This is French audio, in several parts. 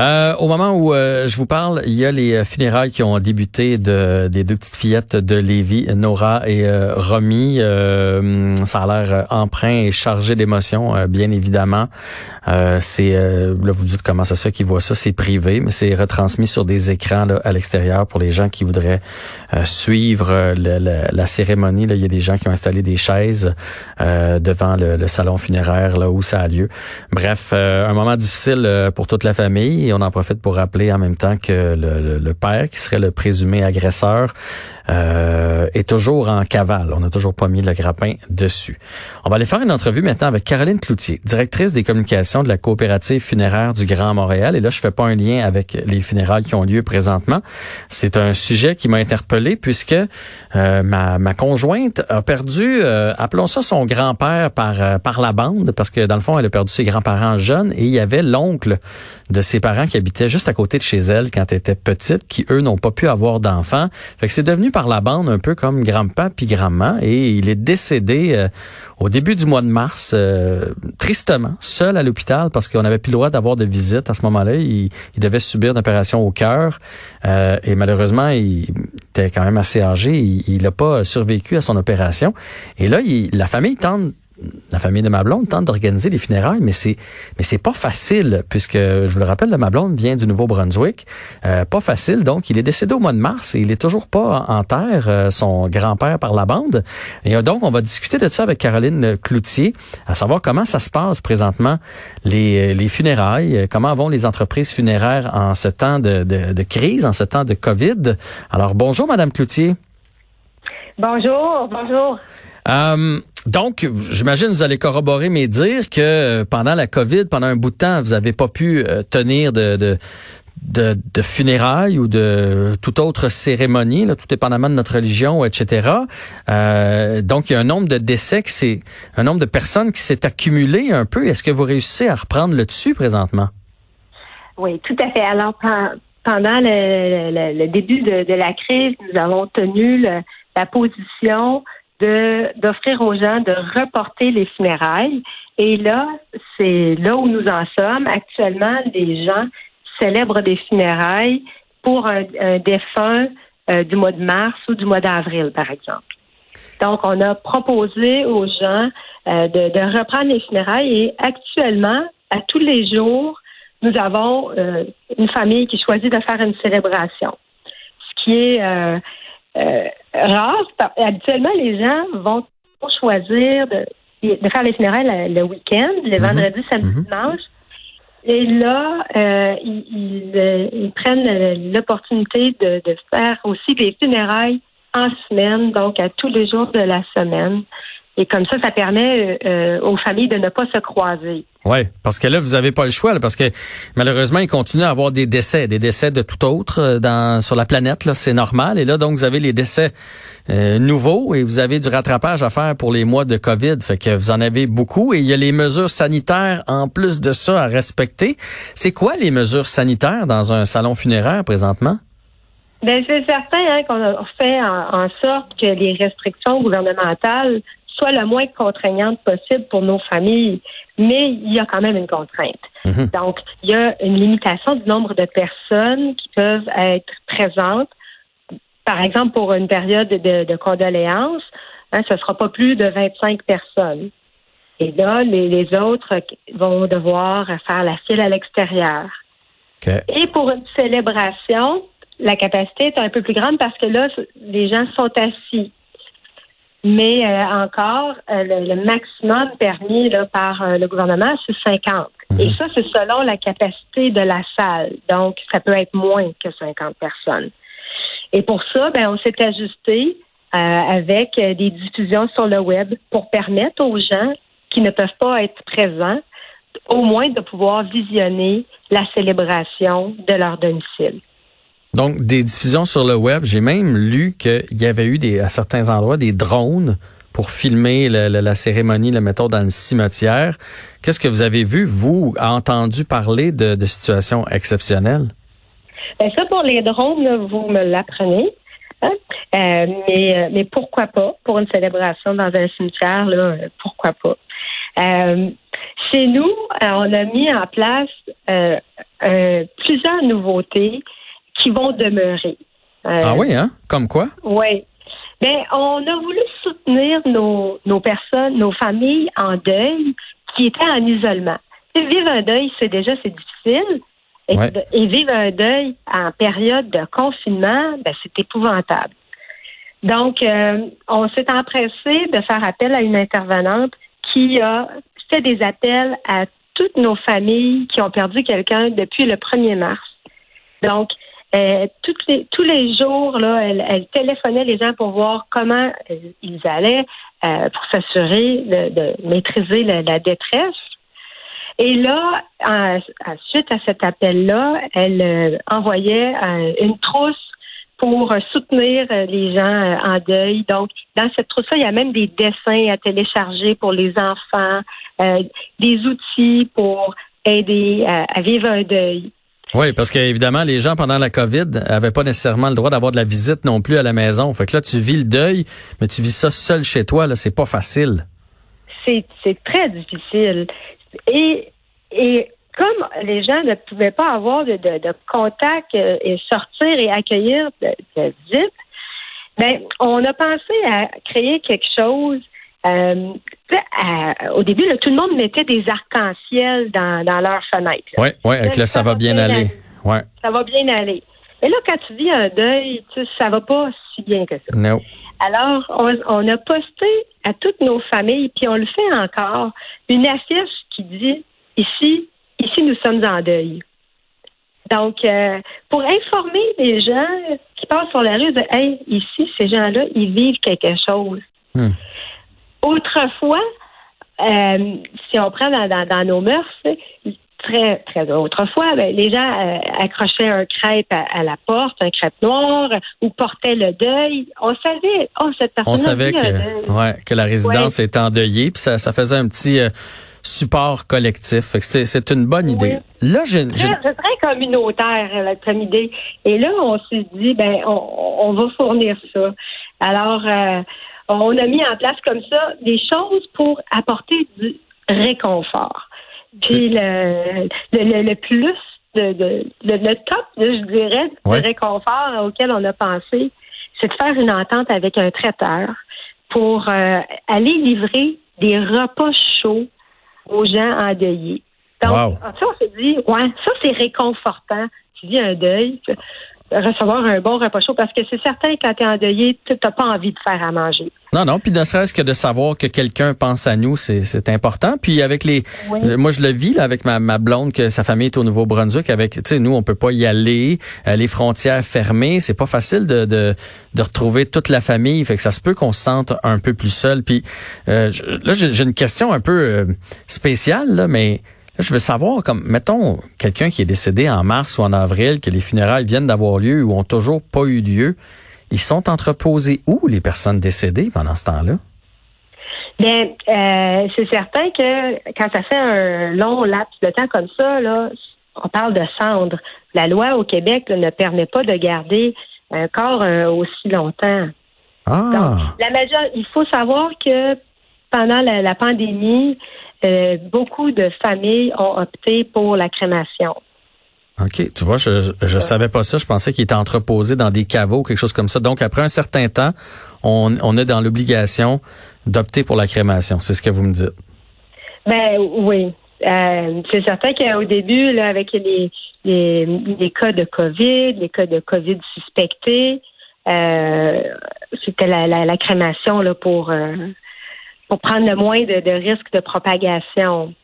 Euh, au moment où euh, je vous parle, il y a les funérailles qui ont débuté de, des deux petites fillettes de Lévi, Nora et euh, Romy. ça a l'air emprunt et chargé d'émotions, bien évidemment. c'est là vous dites comment ça se fait qu'ils voient ça, c'est privé, mais c'est retransmis sur des écrans là, à l'extérieur pour les gens qui voudraient suivre la cérémonie. Là, il y a des gens qui ont installé des chaises devant le, le, salon funéraire là où ça a lieu. Bref, un moment difficile pour toute la famille et on en profite pour rappeler en même temps que le, le père, qui serait le présumé agresseur, euh, est toujours en cavale. On n'a toujours pas mis le grappin dessus. On va aller faire une entrevue maintenant avec Caroline Cloutier, directrice des communications de la coopérative funéraire du Grand Montréal. Et là, je fais pas un lien avec les funérailles qui ont lieu présentement. C'est un sujet qui m'a interpellé puisque euh, ma, ma, conjointe a perdu, euh, appelons ça son grand-père par, par la bande, parce que dans le fond, elle a perdu ses grands-parents jeunes et il y avait l'oncle de ses parents qui habitait juste à côté de chez elle quand elle était petite, qui eux n'ont pas pu avoir d'enfants. Fait que c'est devenu par la bande un peu comme grand-papa puis et il est décédé euh, au début du mois de mars, euh, tristement, seul à l'hôpital parce qu'on n'avait plus le droit d'avoir de visite à ce moment-là. Il, devait subir une opération au cœur euh, et malheureusement, il était quand même assez âgé. Il n'a pas survécu à son opération. Et là, il, la famille tente la famille de ma blonde tente d'organiser les funérailles, mais c'est mais c'est pas facile puisque je vous le rappelle, ma vient du Nouveau-Brunswick, euh, pas facile. Donc, il est décédé au mois de mars et il est toujours pas en terre, euh, son grand-père par la bande. Et euh, donc, on va discuter de ça avec Caroline Cloutier, à savoir comment ça se passe présentement les, les funérailles, comment vont les entreprises funéraires en ce temps de, de, de crise, en ce temps de Covid. Alors, bonjour, Madame Cloutier. Bonjour, bonjour. Euh, donc, j'imagine vous allez corroborer mes dires que pendant la COVID, pendant un bout de temps, vous n'avez pas pu euh, tenir de, de, de, funérailles ou de toute autre cérémonie, là, tout dépendamment de notre religion, etc. Euh, donc, il y a un nombre de décès, c'est un nombre de personnes qui s'est accumulé un peu. Est-ce que vous réussissez à reprendre le dessus présentement? Oui, tout à fait. Alors, pendant le, début de, la crise, nous avons tenu la position d'offrir aux gens de reporter les funérailles. Et là, c'est là où nous en sommes. Actuellement, les gens célèbrent des funérailles pour un, défunt euh, du mois de mars ou du mois d'avril, par exemple. Donc, on a proposé aux gens euh, de, reprendre les funérailles et actuellement, à tous les jours, nous avons euh, une famille qui choisit de faire une célébration. Ce qui est euh, rare. Habituellement, les gens vont choisir de, faire les funérailles le, week-end, le mhm. vendredi, samedi, mhm. dimanche. Et là, euh, ils, euh, ils, prennent l'opportunité de, de, faire aussi des funérailles en semaine, donc à tous les jours de la semaine. Et comme ça, ça permet euh, aux familles de ne pas se croiser. Oui, parce que là, vous n'avez pas le choix, parce que malheureusement, il continue à avoir des décès, des décès de tout autre euh, dans, sur la planète. Là, c'est normal. Et là, donc, vous avez les décès euh, nouveaux et vous avez du rattrapage à faire pour les mois de COVID. Fait que vous en avez beaucoup et il y a les mesures sanitaires en plus de ça à respecter. C'est quoi les mesures sanitaires dans un salon funéraire présentement? Ben, c'est certain hein, qu'on a fait en sorte que les restrictions gouvernementales soit le moins contraignante possible pour nos familles, mais il y a quand même une contrainte. Mhm. Donc, il y a une limitation du nombre de personnes qui peuvent être présentes. Par exemple, pour une période de, condoléances, hein, ce ne sera pas plus de 25 personnes. Et là, les, autres vont devoir faire la file à l'extérieur. Et pour une célébration, la capacité est un peu plus grande parce que là, les gens sont assis. Mais euh, encore, euh, le, maximum permis là, par euh, le gouvernement, c'est 50. Et mhm. ça, c'est selon la capacité de la salle. Donc, ça peut être moins que 50 personnes. Et pour ça, ben, on s'est ajusté avec des diffusions sur le web pour permettre aux gens qui ne peuvent pas être présents, au moins de pouvoir visionner la célébration de leur domicile. Donc, des diffusions sur le web. J'ai même lu qu'il y avait eu des, à certains endroits des drones pour filmer la, cérémonie, la méthode dans le cimetière. Qu'est-ce que vous avez vu, vous, entendu parler de, situations exceptionnelles? Ben ça, pour les drones, vous me l'apprenez. Hein? Euh, mais, euh, mais pourquoi pas? Pour une célébration dans un cimetière, là, pourquoi pas? Euh, chez nous, euh, on a mis en place euh, plusieurs nouveautés qui vont demeurer. ah oui, hein? Comme quoi? Oui. Ben, on a voulu soutenir nos, nos personnes, nos familles en deuil qui étaient en isolement. vivre un deuil, c'est déjà c'est difficile. Et, vivre un deuil en période de confinement, ben, c'est épouvantable. Donc, euh, on s'est empressé de faire appel à une intervenante qui a fait des appels à toutes nos familles qui ont perdu quelqu'un depuis le 1er mars. Donc, euh, toutes les, tous les jours, là, elle, elle, téléphonait les gens pour voir comment euh, ils allaient euh, pour s'assurer de, maîtriser la, détresse. Et là, suite à cet appel-là, elle envoyait une trousse pour soutenir les gens en deuil. Donc, dans cette trousse-là, il y a même des dessins à télécharger pour les enfants, des outils pour aider à vivre un deuil. Oui, parce qu'évidemment, les gens pendant la COVID avaient pas nécessairement le droit d'avoir de la visite non plus à la maison. Fait que là, tu vis le deuil, mais tu vis ça seul chez toi, là, c'est pas facile. C'est, très difficile. Et, et comme les gens ne pouvaient pas avoir de, contact euh, et sortir et accueillir de, de visite, ben, on a pensé à créer quelque chose euh, au début, tout le monde mettait des arcs-en-ciel dans, dans leurs fenêtres. Oui, ouais, avec là, ça, va bien aller. Ouais. Ça va bien aller. Et là, quand tu vis un deuil, tu ça va pas si bien que ça. Non. Alors, on, on, a posté à toutes nos familles, puis on le fait encore, une affiche qui dit ici, ici nous sommes en deuil. Donc, euh, pour informer les gens qui passent sur la rue de Hey, ici, ces gens-là, ils vivent quelque chose. Hmm. Autrefois, euh, si on prend dans, nos mœurs, très, très autrefois, ben, les gens euh, accrochaient un crêpe à, la porte, un crêpe noir, ou portaient le deuil. On savait, oh, cette personne On savait que, ouais, que la résidence était endeuillée, puis ça, ça faisait un petit euh, support collectif. C'est une bonne idée. Là, j'ai, c'est très communautaire la comme idée. Et là, on s'est dit, ben, on, on va fournir ça. Alors, on a mis en place comme ça des choses pour apporter du réconfort. Puis le, le, le, plus de, de, le, top, je dirais, de réconfort auquel on a pensé, c'est de faire une entente avec un traiteur pour euh, aller livrer des repas chauds aux gens endeuillés. Donc, ça, on s'est dit, ouais, ça, c'est réconfortant. Tu dis un deuil recevoir un bon repas chaud parce que c'est certain quand tu es endeuillé, tu n'as pas envie de faire à manger. Non, non, puis ne serait-ce que de savoir que quelqu'un pense à nous, c'est important. Puis avec les, euh, moi je le vis là, avec ma, ma blonde que sa famille est au Nouveau-Brunswick. Avec, tu sais, nous on peut pas y aller, euh, les frontières fermées, c'est pas facile de, de, de retrouver toute la famille. Fait que ça se peut qu'on se sente un peu plus seul. Puis euh, là j'ai une question un peu spéciale là, mais je veux savoir, comme, mettons, quelqu'un qui est décédé en mars ou en avril, que les funérailles viennent d'avoir lieu ou ont toujours pas eu lieu, ils sont entreposés où, les personnes décédées pendant ce temps-là? Bien, euh, c'est certain que quand ça fait un long laps de temps comme ça, là, on parle de cendres. La loi au Québec ne permet pas de garder un corps euh, aussi longtemps. Ah. la majeure, il faut savoir que pendant la pandémie, euh, beaucoup de familles ont opté pour la crémation. OK. Tu vois, je, je, savais pas ça. Je pensais qu'il était entreposé dans des caveaux, quelque chose comme ça. Donc, après un certain temps, on, on est dans l'obligation d'opter pour la crémation. C'est ce que vous me dites. Ben oui. Euh, c'est certain qu'au début, là, avec les, les, les, cas de COVID, les cas de COVID suspectés, euh, c'était la, la, la, crémation là, pour euh, pour prendre le moins de, de risques de propagation.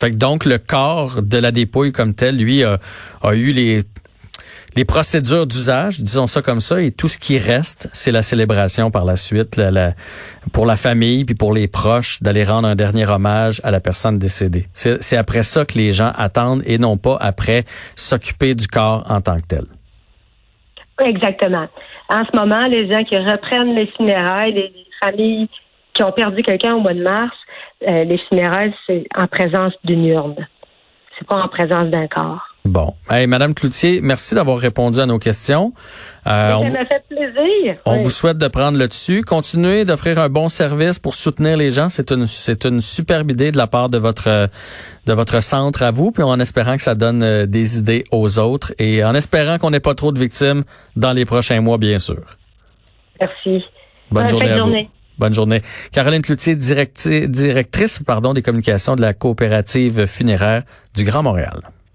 Fait que donc le corps de la dépouille comme tel, lui, a, a eu les les procédures d'usage, disons ça comme ça, et tout ce qui reste, c'est la célébration par la suite, la, pour la famille puis pour les proches, d'aller rendre un dernier hommage à la personne décédée. C'est après ça que les gens attendent et non pas après s'occuper du corps en tant que tel. Exactement. En ce moment, les gens qui reprennent les funérailles, les familles qui ont perdu quelqu'un au mois de mars, euh, les funérailles, c'est en présence d'une urne. C'est pas en présence d'un corps. Bon. Hey, Madame Cloutier, merci d'avoir répondu à nos questions. Euh, ça m'a fait plaisir. On vous souhaite de prendre le dessus. Continuez d'offrir un bon service pour soutenir les gens. C'est une, c'est une superbe idée de la part de votre, de votre centre à vous. Puis en espérant que ça donne euh, des idées aux autres et en espérant qu'on n'ait pas trop de victimes dans les prochains mois, bien sûr. Merci. Bonne journée à vous. Bonne journée. Caroline Cloutier, directrice des communications de la coopérative funéraire du Grand Montréal.